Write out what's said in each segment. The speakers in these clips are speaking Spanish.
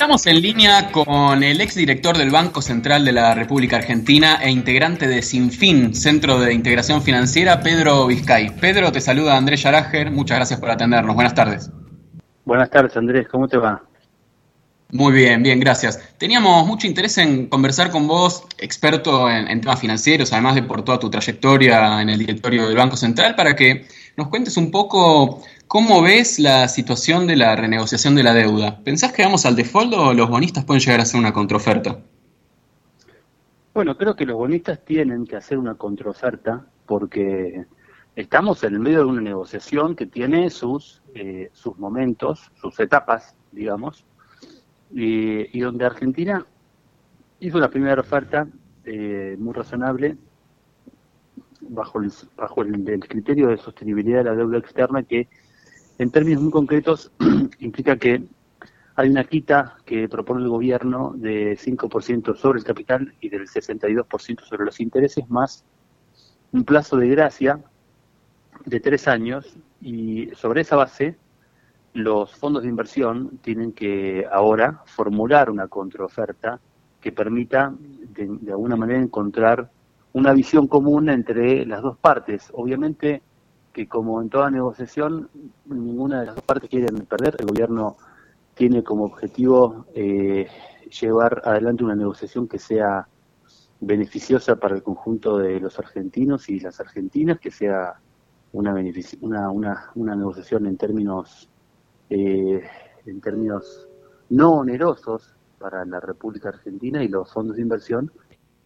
Estamos en línea con el exdirector del Banco Central de la República Argentina e integrante de Sinfin, Centro de Integración Financiera, Pedro Vizcay. Pedro, te saluda Andrés Yarager, muchas gracias por atendernos. Buenas tardes. Buenas tardes, Andrés, ¿cómo te va? Muy bien, bien, gracias. Teníamos mucho interés en conversar con vos, experto en, temas financieros, además de por toda tu trayectoria en el directorio del Banco Central, para que nos cuentes un poco cómo ves la situación de la renegociación de la deuda. ¿Pensás que vamos al default o los bonistas pueden llegar a hacer una contraoferta? Bueno, creo que los bonistas tienen que hacer una contraoferta porque estamos en el medio de una negociación que tiene sus, eh, sus momentos, sus etapas, digamos, y, donde Argentina hizo una primera oferta eh, muy razonable bajo el, bajo el, criterio de sostenibilidad de la deuda externa que en términos muy concretos implica que hay una quita que propone el gobierno de 5% sobre el capital y del 62% sobre los intereses, más un plazo de gracia de tres años y sobre esa base los fondos de inversión tienen que ahora formular una contraoferta que permita de, alguna manera encontrar una visión común entre las dos partes. Obviamente que como en toda negociación, ninguna de las dos partes quiere perder. El gobierno tiene como objetivo eh, llevar adelante una negociación que sea beneficiosa para el conjunto de los argentinos y las argentinas, que sea una, una, una, una negociación en términos eh, en términos no onerosos para la República Argentina y los fondos de inversión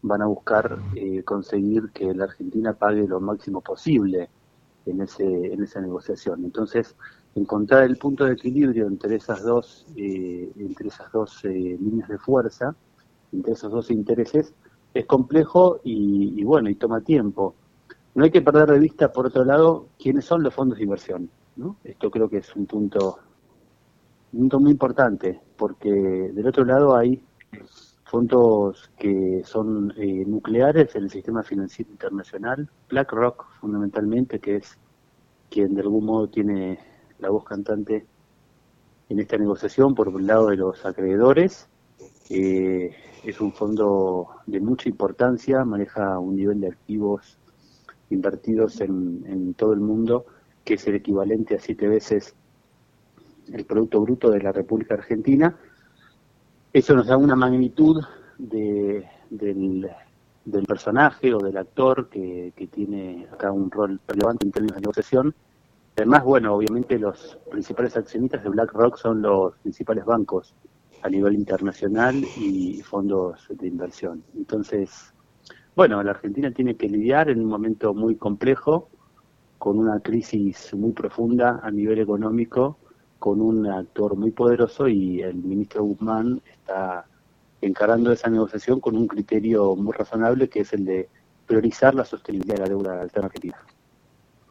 van a buscar eh, conseguir que la Argentina pague lo máximo posible en ese en esa negociación. Entonces, encontrar el punto de equilibrio entre esas dos eh, entre esas dos líneas de fuerza, entre esos dos intereses, es complejo y, y bueno y toma tiempo. No hay que perder de vista, por otro lado, quiénes son los fondos de inversión. ¿no? Esto creo que es un punto un punto muy importante, porque del otro lado hay fondos que son eh, nucleares en el sistema financiero internacional, BlackRock fundamentalmente, que es quien de algún modo tiene la voz cantante en esta negociación por el lado de los acreedores. Eh, es un fondo de mucha importancia, maneja un nivel de activos invertidos en, en todo el mundo que es el equivalente a siete veces el Producto Bruto de la República Argentina. Eso nos da una magnitud de, del, personaje o del actor que, tiene acá un rol relevante en términos de negociación. Además, bueno, obviamente los principales accionistas de BlackRock son los principales bancos a nivel internacional y fondos de inversión. Entonces, bueno, la Argentina tiene que lidiar en un momento muy complejo, con una crisis muy profunda a nivel económico con un actor muy poderoso y el ministro Guzmán está encarando esa negociación con un criterio muy razonable que es el de priorizar la sostenibilidad de la deuda alterna.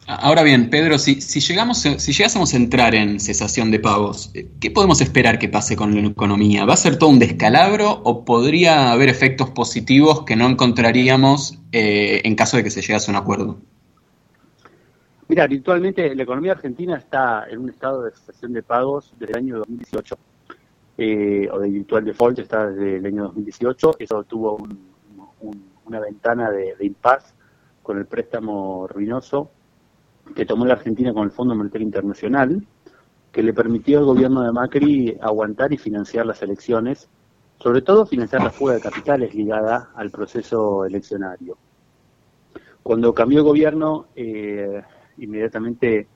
Ahora bien, Pedro, si, si, llegamos, si llegásemos a entrar en cesación de pagos, ¿qué podemos esperar que pase con la economía? ¿Va a ser todo un descalabro o podría haber efectos positivos que no encontraríamos eh, en caso de que se llegase a un acuerdo? Mira, virtualmente la economía argentina está en un estado de cesación de pagos desde el año 2018, eh, o de virtual default está desde el año 2018. Eso tuvo una ventana de, de impas con el préstamo ruinoso que tomó la Argentina con el Fondo Monetario Internacional, que le permitió al gobierno de Macri aguantar y financiar las elecciones, sobre todo financiar la fuga de capitales ligada al proceso eleccionario. Cuando cambió el gobierno, eh, inmediatamente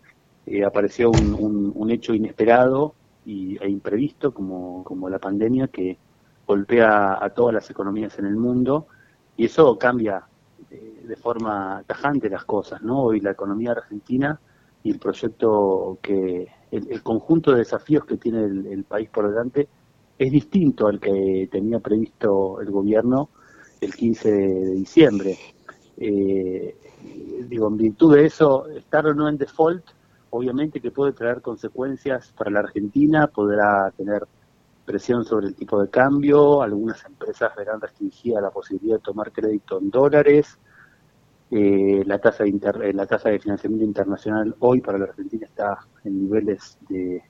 eh, apareció un, hecho inesperado y, e imprevisto como, como la pandemia que golpea a todas las economías en el mundo y eso cambia eh, de forma tajante las cosas, ¿no? Hoy la economía argentina y el proyecto que, el, conjunto de desafíos que tiene el, país por delante es distinto al que tenía previsto el gobierno el 15 de diciembre. Eh, digo, en virtud de eso, estar o no en default, obviamente que puede traer consecuencias para la Argentina, podrá tener presión sobre el tipo de cambio, algunas empresas verán restringida la posibilidad de tomar crédito en dólares, eh, la tasa de eh, la tasa de financiamiento internacional hoy para la Argentina está en niveles de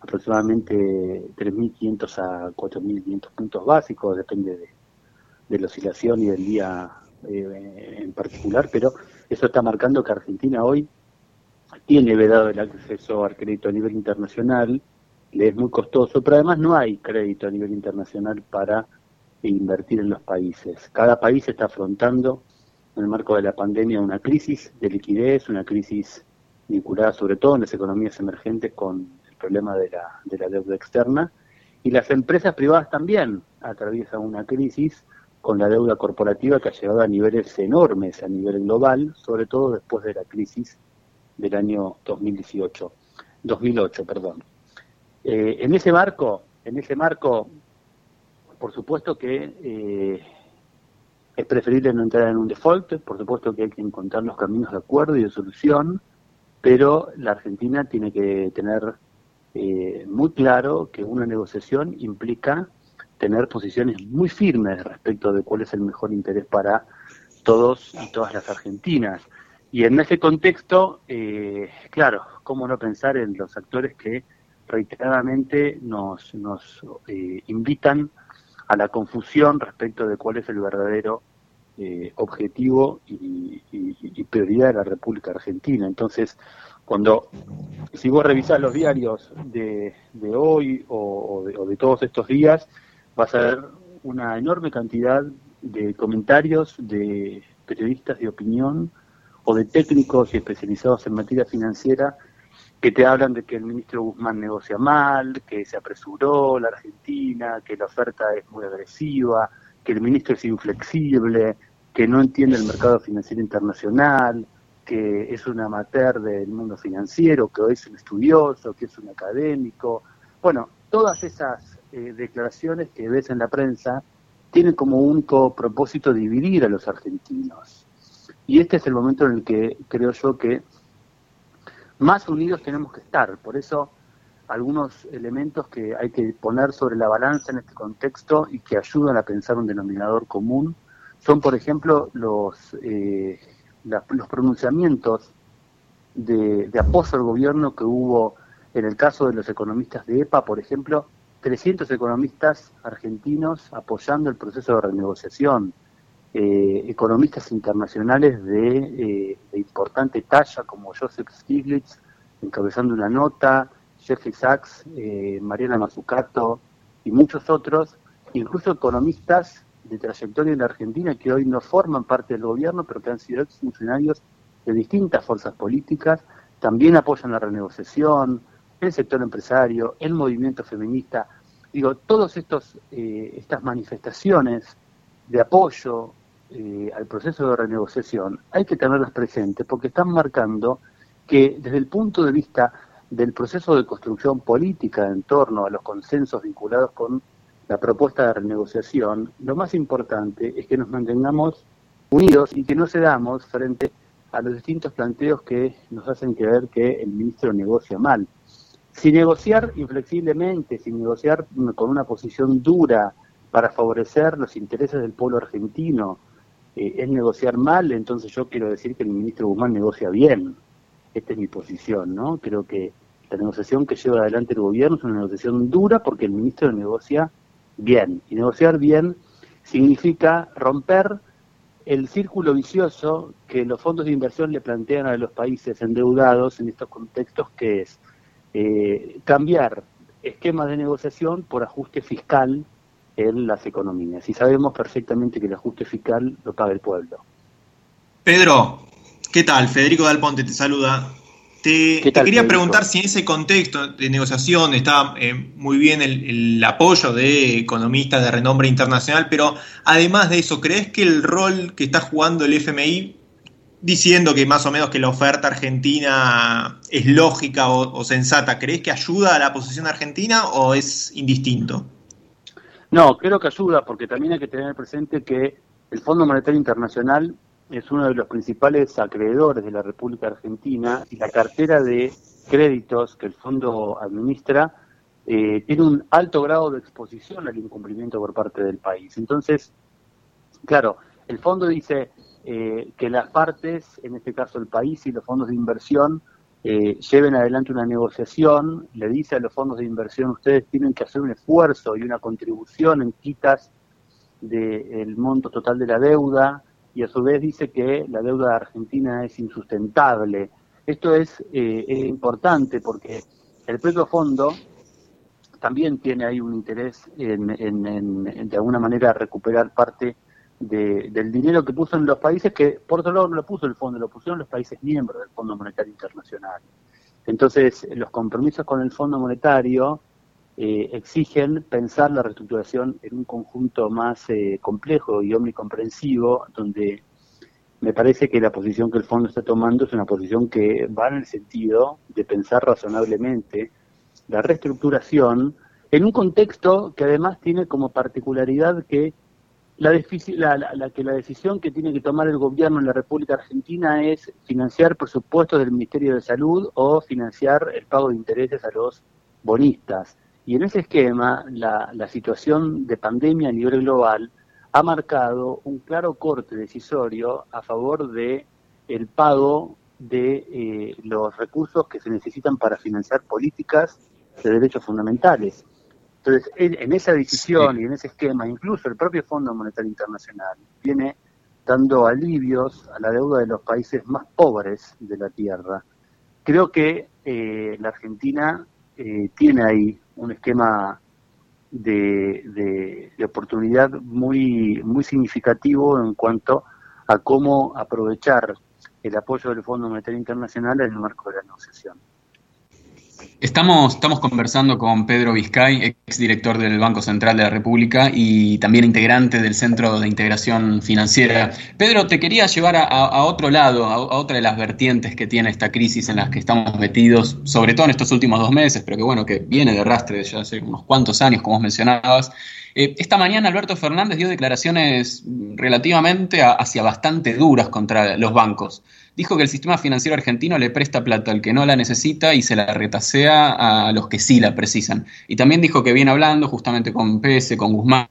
aproximadamente 3.500 a 4.500 puntos básicos, depende de, la oscilación y del día eh, en particular, pero eso está marcando que Argentina hoy tiene vedado el acceso al crédito a nivel internacional, le es muy costoso, pero además no hay crédito a nivel internacional para invertir en los países. Cada país está afrontando en el marco de la pandemia una crisis de liquidez, una crisis vinculada sobre todo en las economías emergentes con el problema de la, de la deuda externa, y las empresas privadas también atraviesan una crisis con la deuda corporativa que ha llegado a niveles enormes a nivel global, sobre todo después de la crisis del año 2018, 2008, perdón. Eh, en ese marco, en ese marco, por supuesto que eh, es preferible no entrar en un default, por supuesto que hay que encontrar los caminos de acuerdo y de solución, pero la Argentina tiene que tener eh, muy claro que una negociación implica tener posiciones muy firmes respecto de cuál es el mejor interés para todos y todas las argentinas. Y en ese contexto, eh, claro, ¿cómo no pensar en los actores que reiteradamente nos, nos eh, invitan a la confusión respecto de cuál es el verdadero eh, objetivo y, prioridad de la República Argentina. Entonces, cuando, si vos revisás los diarios de, hoy o, de, todos estos días, vas a ver una enorme cantidad de comentarios de periodistas de opinión o de técnicos y especializados en materia financiera que te hablan de que el ministro Guzmán negocia mal, que se apresuró la Argentina, que la oferta es muy agresiva, que el ministro es inflexible, que no entiende el mercado financiero internacional, que es un amateur del mundo financiero, que es un estudioso, que es un académico. Bueno, todas esas eh, declaraciones que ves en la prensa tienen como único propósito dividir a los argentinos. Y este es el momento en el que creo yo que más unidos tenemos que estar. Por eso algunos elementos que hay que poner sobre la balanza en este contexto y que ayudan a pensar un denominador común son, por ejemplo, los, eh, los pronunciamientos de, apoyo al gobierno que hubo en el caso de los economistas de EPA, por ejemplo, 300 economistas argentinos apoyando el proceso de renegociación, eh, economistas internacionales de, eh, de, importante talla como Joseph Stiglitz encabezando una nota, Jeffrey Sachs, eh, Mariana Mazzucato y muchos otros, incluso economistas de trayectoria en la Argentina que hoy no forman parte del gobierno, pero que han sido ex funcionarios de distintas fuerzas políticas, también apoyan la renegociación, el sector empresario, el movimiento feminista. Digo, todas eh, estas manifestaciones de apoyo eh, al proceso de renegociación hay que tenerlas presentes porque están marcando que desde el punto de vista del proceso de construcción política en torno a los consensos vinculados con la propuesta de renegociación, lo más importante es que nos mantengamos unidos y que no cedamos frente a los distintos planteos que nos hacen creer que el ministro negocia mal. Si negociar inflexiblemente, si negociar con una posición dura para favorecer los intereses del pueblo argentino, eh, es negociar mal, entonces yo quiero decir que el ministro Guzmán negocia bien. Esta es mi posición, ¿no? Creo que la negociación que lleva adelante el gobierno es una negociación dura porque el ministro negocia bien. Y negociar bien significa romper el círculo vicioso que los fondos de inversión le plantean a los países endeudados en estos contextos, que es eh, cambiar esquemas de negociación por ajuste fiscal en las economías. Y sabemos perfectamente que el ajuste fiscal lo paga el pueblo. Pedro, ¿qué tal? Federico Dalponte te saluda. Te, quería preguntar si en ese contexto de negociación está eh, muy bien el, apoyo de economistas de renombre internacional, pero además de eso, ¿crees que el rol que está jugando el FMI, diciendo que más o menos que la oferta argentina es lógica o, sensata, ¿crees que ayuda a la posición argentina o es indistinto? No, creo que ayuda porque también hay que tener presente que el Fondo Monetario Internacional es uno de los principales acreedores de la República Argentina y la cartera de créditos que el fondo administra eh, tiene un alto grado de exposición al incumplimiento por parte del país. Entonces, claro, el fondo dice eh, que las partes, en este caso el país y los fondos de inversión, eh, lleven adelante una negociación, le dice a los fondos de inversión, ustedes tienen que hacer un esfuerzo y una contribución en quitas del monto total de la deuda, y a su vez dice que la deuda de Argentina es insustentable. Esto es, eh, importante porque el propio fondo también tiene ahí un interés en, de alguna manera recuperar parte del dinero que puso en los países que por otro lado no lo puso el fondo, lo pusieron los países miembros del Fondo Monetario Internacional. Entonces, los compromisos con el Fondo Monetario eh, exigen pensar la reestructuración en un conjunto más eh, complejo y omnicomprensivo, donde me parece que la posición que el fondo está tomando es una posición que va en el sentido de pensar razonablemente la reestructuración en un contexto que además tiene como particularidad que la, la, que la decisión que tiene que tomar el gobierno en la República Argentina es financiar presupuestos del Ministerio de Salud o financiar el pago de intereses a los bonistas. Y en ese esquema, la, la situación de pandemia a nivel global ha marcado un claro corte decisorio a favor de el pago de eh, los recursos que se necesitan para financiar políticas de derechos fundamentales. Entonces, en, esa decisión y en ese esquema, incluso el propio Fondo Monetario Internacional viene dando alivios a la deuda de los países más pobres de la Tierra. Creo que eh, la Argentina eh, tiene ahí un esquema de, oportunidad muy, muy significativo en cuanto a cómo aprovechar el apoyo del Fondo Monetario Internacional en el marco de la negociación. Estamos, estamos conversando con Pedro Vizcay, exdirector del Banco Central de la República y también integrante del Centro de Integración Financiera. Pedro, te quería llevar a, otro lado, a, otra de las vertientes que tiene esta crisis en las que estamos metidos, sobre todo en estos últimos dos meses, pero que bueno, que viene de rastre ya hace unos cuantos años, como mencionabas. Eh, esta mañana Alberto Fernández dio declaraciones relativamente hacia bastante duras contra los bancos dijo que el sistema financiero argentino le presta plata al que no la necesita y se la retasea a los que sí la precisan. Y también dijo que viene hablando justamente con PS, con Guzmán,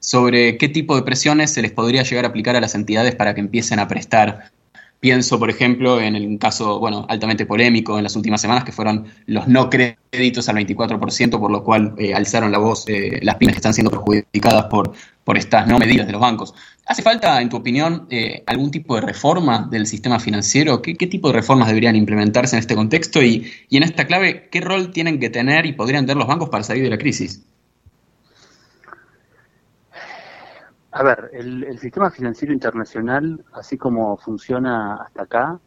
sobre qué tipo de presiones se les podría llegar a aplicar a las entidades para que empiecen a prestar. Pienso, por ejemplo, en el caso, bueno, altamente polémico en las últimas semanas, que fueron los no créditos al 24%, por lo cual eh, alzaron la voz eh, las pymes que están siendo perjudicadas por, por estas no medidas de los bancos. ¿Hace falta, en tu opinión, eh, algún tipo de reforma del sistema financiero? ¿Qué, tipo de reformas deberían implementarse en este contexto? Y, en esta clave, ¿qué rol tienen que tener y podrían tener los bancos para salir de la crisis? A ver, el, sistema financiero internacional, así como funciona hasta acá,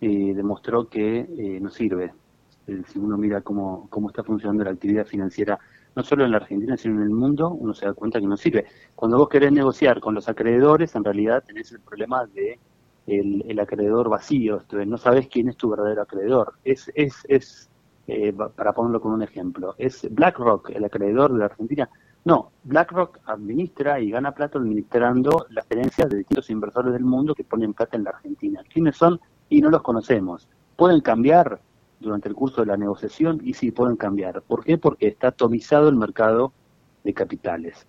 eh, demostró que eh, no sirve. si uno mira cómo, cómo está funcionando la actividad financiera no solo en la Argentina, sino en el mundo, uno se da cuenta que no sirve. Cuando vos querés negociar con los acreedores, en realidad tenés el problema de el, acreedor vacío, no sabes quién es tu verdadero acreedor. Es, es, es eh, para ponerlo con un ejemplo, ¿es BlackRock el acreedor de la Argentina? No, BlackRock administra y gana plata administrando las herencias de distintos inversores del mundo que ponen plata en la Argentina. ¿Quiénes son? Y no los conocemos. ¿Pueden cambiar? durante el curso de la negociación y sí pueden cambiar. ¿Por qué? Porque está atomizado el mercado de capitales.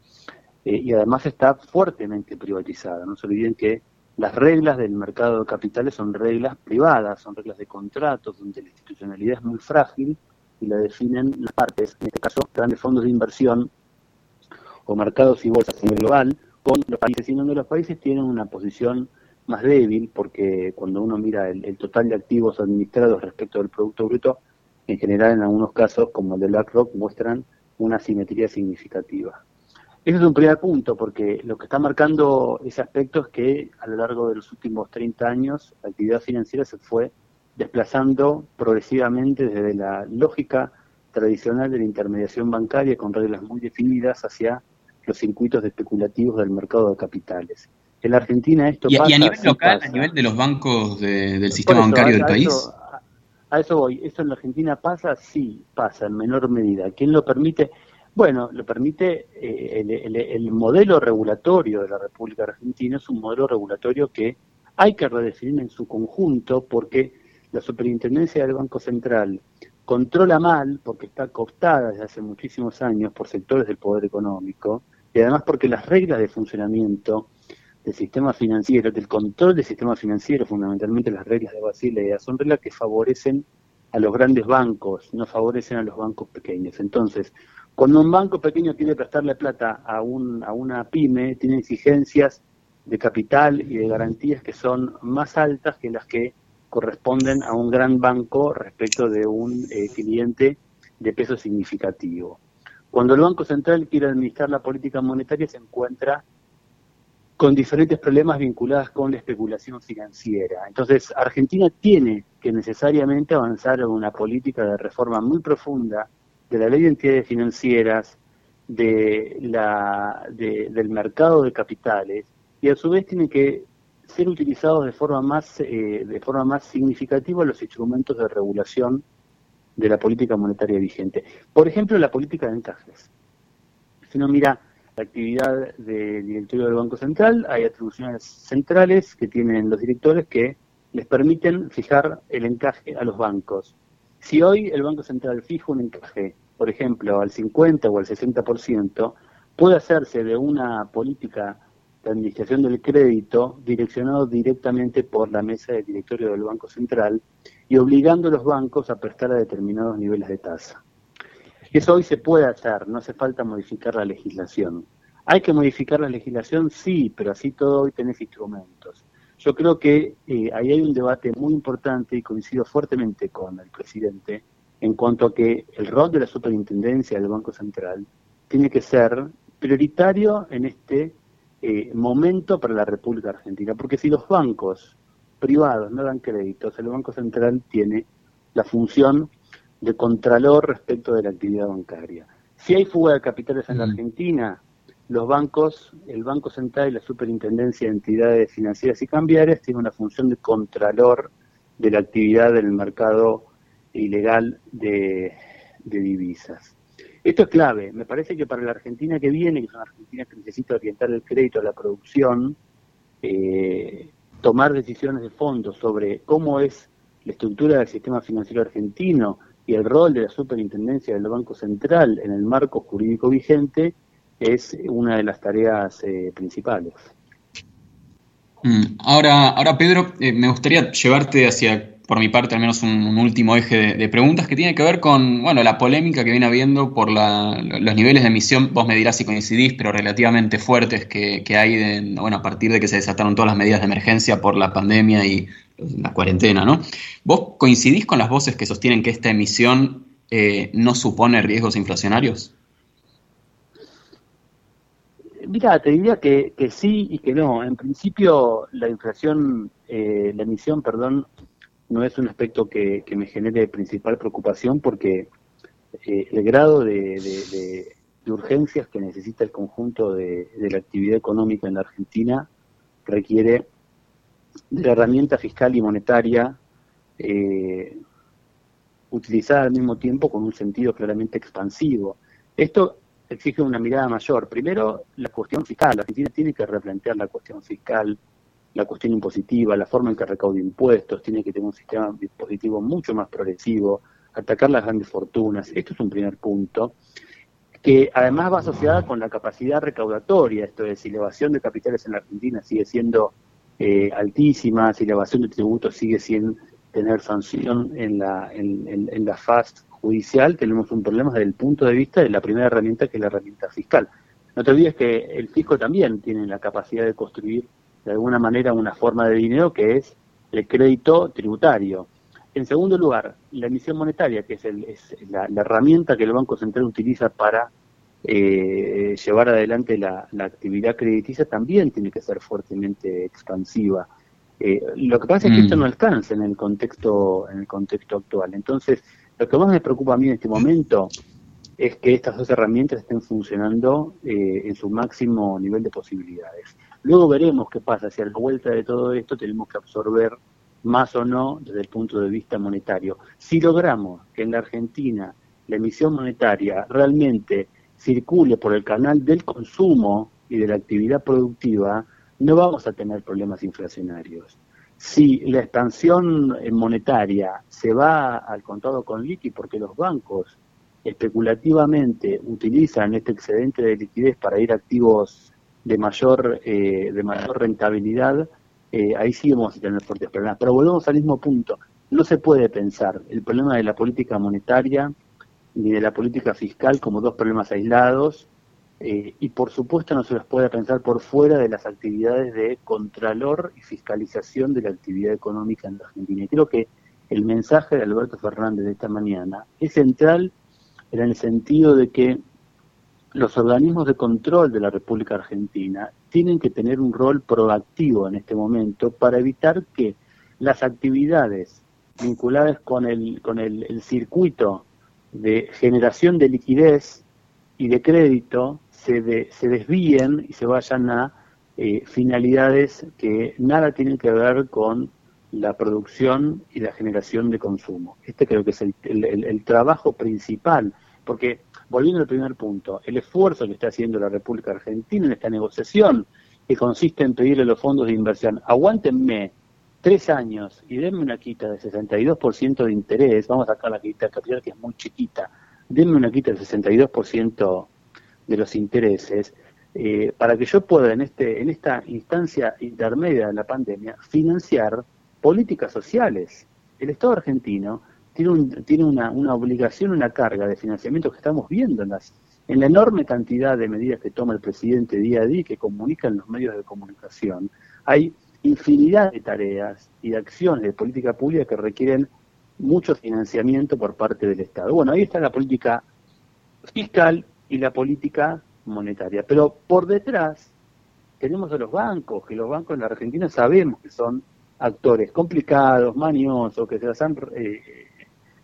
Eh, y además está fuertemente privatizada. No se olviden que las reglas del mercado de capitales son reglas privadas, son reglas de contratos, donde la institucionalidad es muy frágil y la definen las partes, en este caso grandes fondos de inversión o mercados y bolsas a nivel global, con los países, y donde los países tienen una posición más débil porque cuando uno mira el, total de activos administrados respecto del Producto Bruto, en general en algunos casos, como el de BlackRock, muestran una simetría significativa. Ese es un primer punto, porque lo que está marcando ese aspecto es que a lo largo de los últimos 30 años la actividad financiera se fue desplazando progresivamente desde la lógica tradicional de la intermediación bancaria con reglas muy definidas hacia los circuitos especulativos del mercado de capitales. En la Argentina esto pasa. ¿Y a nivel local, a nivel de los bancos del sistema bancario del país? a eso voy. ¿Eso en la Argentina pasa? Sí, pasa en menor medida. ¿Quién lo permite? Bueno, lo permite eh, el, modelo regulatorio de la República Argentina, es un modelo regulatorio que hay que redefinir en su conjunto porque la superintendencia del Banco Central controla mal, porque está cooptada desde hace muchísimos años por sectores del poder económico, y además porque las reglas de funcionamiento del sistema financiero, del control del sistema financiero, fundamentalmente las reglas de Basilea, son reglas que favorecen a los grandes bancos, no favorecen a los bancos pequeños. Entonces, cuando un banco pequeño quiere prestarle plata a, un, a una pyme, tiene exigencias de capital y de garantías que son más altas que las que corresponden a un gran banco respecto de un eh, cliente de peso significativo. Cuando el Banco Central quiere administrar la política monetaria se encuentra con diferentes problemas vinculados con la especulación financiera. Entonces, Argentina tiene que necesariamente avanzar en una política de reforma muy profunda de la ley de entidades financieras, de la, del mercado de capitales, y a su vez tiene que ser utilizados de forma más eh, de forma más significativa los instrumentos de regulación de la política monetaria vigente. Por ejemplo, la política de encajes. Si uno mira la actividad del directorio del Banco Central, hay atribuciones centrales que tienen los directores que les permiten fijar el encaje a los bancos. Si hoy el Banco Central fija un encaje, por ejemplo, al 50 o al 60%, puede hacerse de una política de administración del crédito direccionado directamente por la mesa de directorio del Banco Central y obligando a los bancos a prestar a determinados niveles de tasa. Eso hoy se puede hacer, no hace falta modificar la legislación. ¿Hay que modificar la legislación? Sí, pero así todo hoy tenés instrumentos. Yo creo que eh, ahí hay un debate muy importante y coincido fuertemente con el presidente en cuanto a que el rol de la superintendencia del Banco Central tiene que ser prioritario en este eh, momento para la República Argentina, porque si los bancos privados no dan créditos, el Banco Central tiene la función de contralor respecto de la actividad bancaria. Si hay fuga de capitales en la. Argentina, los bancos, el Banco Central y la Superintendencia de Entidades Financieras y Cambiarias tienen una función de contralor de la actividad del mercado ilegal de divisas. Esto es clave. Me parece que para la Argentina que viene, que es una Argentina que necesita orientar el crédito a la producción, eh, tomar decisiones de fondo sobre cómo es la estructura del sistema financiero argentino y el rol de la superintendencia del Banco Central en el marco jurídico vigente es una de las tareas eh, principales. Mm. Ahora, ahora Pedro, eh, me gustaría llevarte hacia por mi parte, al menos un, último eje de, preguntas que tiene que ver con bueno, la polémica que viene habiendo por los niveles de emisión, vos me dirás si coincidís, pero relativamente fuertes que, hay bueno, a partir de que se desataron todas las medidas de emergencia por la pandemia y la cuarentena. ¿no? ¿Vos coincidís con las voces que sostienen que esta emisión eh, no supone riesgos inflacionarios? Mira, te diría que, sí y que no. En principio, la inflación, eh, la emisión, perdón, no es un aspecto que, me genere principal preocupación porque eh, el grado de, urgencias que necesita el conjunto de, la actividad económica en la Argentina requiere de la herramienta fiscal y monetaria eh, utilizada al mismo tiempo con un sentido claramente expansivo. Esto exige una mirada mayor. Primero, la cuestión fiscal. La Argentina tiene que replantear la cuestión fiscal la cuestión impositiva, la forma en que recauda impuestos, tiene que tener un sistema dispositivo mucho más progresivo, atacar las grandes fortunas. Esto es un primer punto, que además va asociada con la capacidad recaudatoria, esto es, si la evasión de capitales en la Argentina sigue siendo eh, altísima, si la evasión de tributos sigue sin tener sanción en la, en, en la fase judicial, tenemos un problema desde el punto de vista de la primera herramienta, que es la herramienta fiscal. No te olvides que el fisco también tiene la capacidad de construir de alguna manera una forma de dinero que es el crédito tributario. En segundo lugar, la emisión monetaria, que es, la, herramienta que el Banco Central utiliza para eh, llevar adelante la, actividad crediticia, también tiene que ser fuertemente expansiva. Eh, lo que pasa es que esto mm. no alcanza en el contexto en el contexto actual. Entonces, lo que más me preocupa a mí en este momento es que estas dos herramientas estén funcionando eh, en su máximo nivel de posibilidades. Luego veremos qué pasa, si a la vuelta de todo esto tenemos que absorber más o no desde el punto de vista monetario. Si logramos que en la Argentina la emisión monetaria realmente circule por el canal del consumo y de la actividad productiva, no vamos a tener problemas inflacionarios. Si la expansión monetaria se va al contado con liqui porque los bancos especulativamente utilizan este excedente de liquidez para ir a activos de mayor, eh, de mayor rentabilidad, eh, ahí sí vamos a tener fuertes problemas. Pero volvemos al mismo punto. no se puede pensar el problema de la política monetaria ni de la política fiscal como dos problemas aislados eh, y por supuesto no se los puede pensar por fuera de las actividades de contralor y fiscalización de la actividad económica en la Argentina. Y creo que el mensaje de Alberto Fernández de esta mañana es central en el sentido de que los organismos de control de la República Argentina tienen que tener un rol proactivo en este momento para evitar que las actividades vinculadas con el, con el circuito de generación de liquidez y de crédito se, se desvíen y se vayan a eh, finalidades que nada tienen que ver con la producción y la generación de consumo. Este creo que es el, trabajo principal, porque volviendo al primer punto, el esfuerzo que está haciendo la República Argentina en esta negociación, que consiste en pedirle los fondos de inversión, aguántenme tres años y denme una quita de 62% de interés, vamos a sacar la quita de capital que es muy chiquita, denme una quita del 62% de los intereses, eh, para que yo pueda en, este, en esta instancia intermedia de la pandemia financiar políticas sociales. El Estado argentino tiene, un, tiene una, una, obligación, una carga de financiamiento que estamos viendo en, las, en la enorme cantidad de medidas que toma el presidente día a día y que comunican los medios de comunicación. Hay infinidad de tareas y de acciones de política pública que requieren mucho financiamiento por parte del Estado. Bueno, ahí está la política fiscal y la política monetaria. Pero por detrás tenemos a los bancos, que los bancos en la Argentina sabemos que son actores complicados, maniosos, que se las han, eh,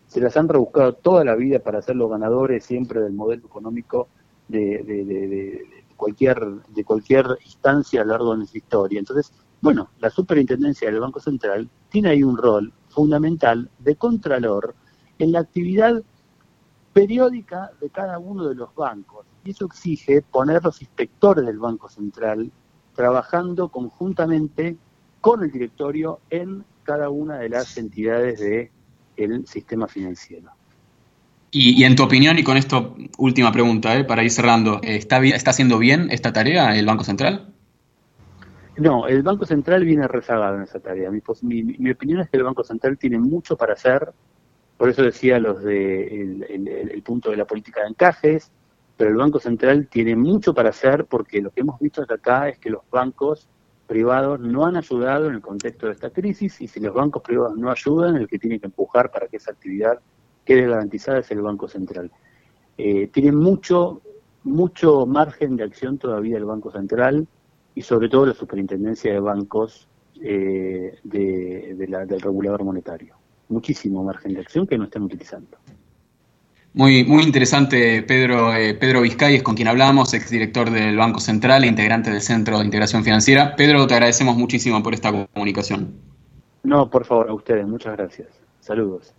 se las han rebuscado toda la vida para ser los ganadores siempre del modelo económico de, de, cualquier, de cualquier instancia a lo largo de nuestra historia. Entonces, bueno, la superintendencia del Banco Central tiene ahí un rol fundamental de contralor en la actividad periódica de cada uno de los bancos. Y eso exige poner los inspectores del Banco Central trabajando conjuntamente con el directorio en cada una de las entidades del sistema financiero. Y, en tu opinión, y con esto última pregunta, ¿eh? para ir cerrando, ¿está, ¿está haciendo bien esta tarea el Banco Central? No, el Banco Central viene rezagado en esa tarea. Mi, mi, opinión es que el Banco Central tiene mucho para hacer, por eso decía los de el, punto de la política de encajes, pero el Banco Central tiene mucho para hacer porque lo que hemos visto hasta acá es que los bancos privados no han ayudado en el contexto de esta crisis y si los bancos privados no ayudan, el que tiene que empujar para que esa actividad quede garantizada es el Banco Central. Eh, tiene mucho, mucho margen de acción todavía el Banco Central y sobre todo la superintendencia de bancos eh, de, la, del regulador monetario muchísimo margen de acción que no están utilizando. Muy, muy interesante, Pedro, eh, Pedro Vizcay, es con quien hablamos, exdirector del Banco Central e integrante del Centro de Integración Financiera. Pedro, te agradecemos muchísimo por esta comunicación. No, por favor, a ustedes, muchas gracias. Saludos.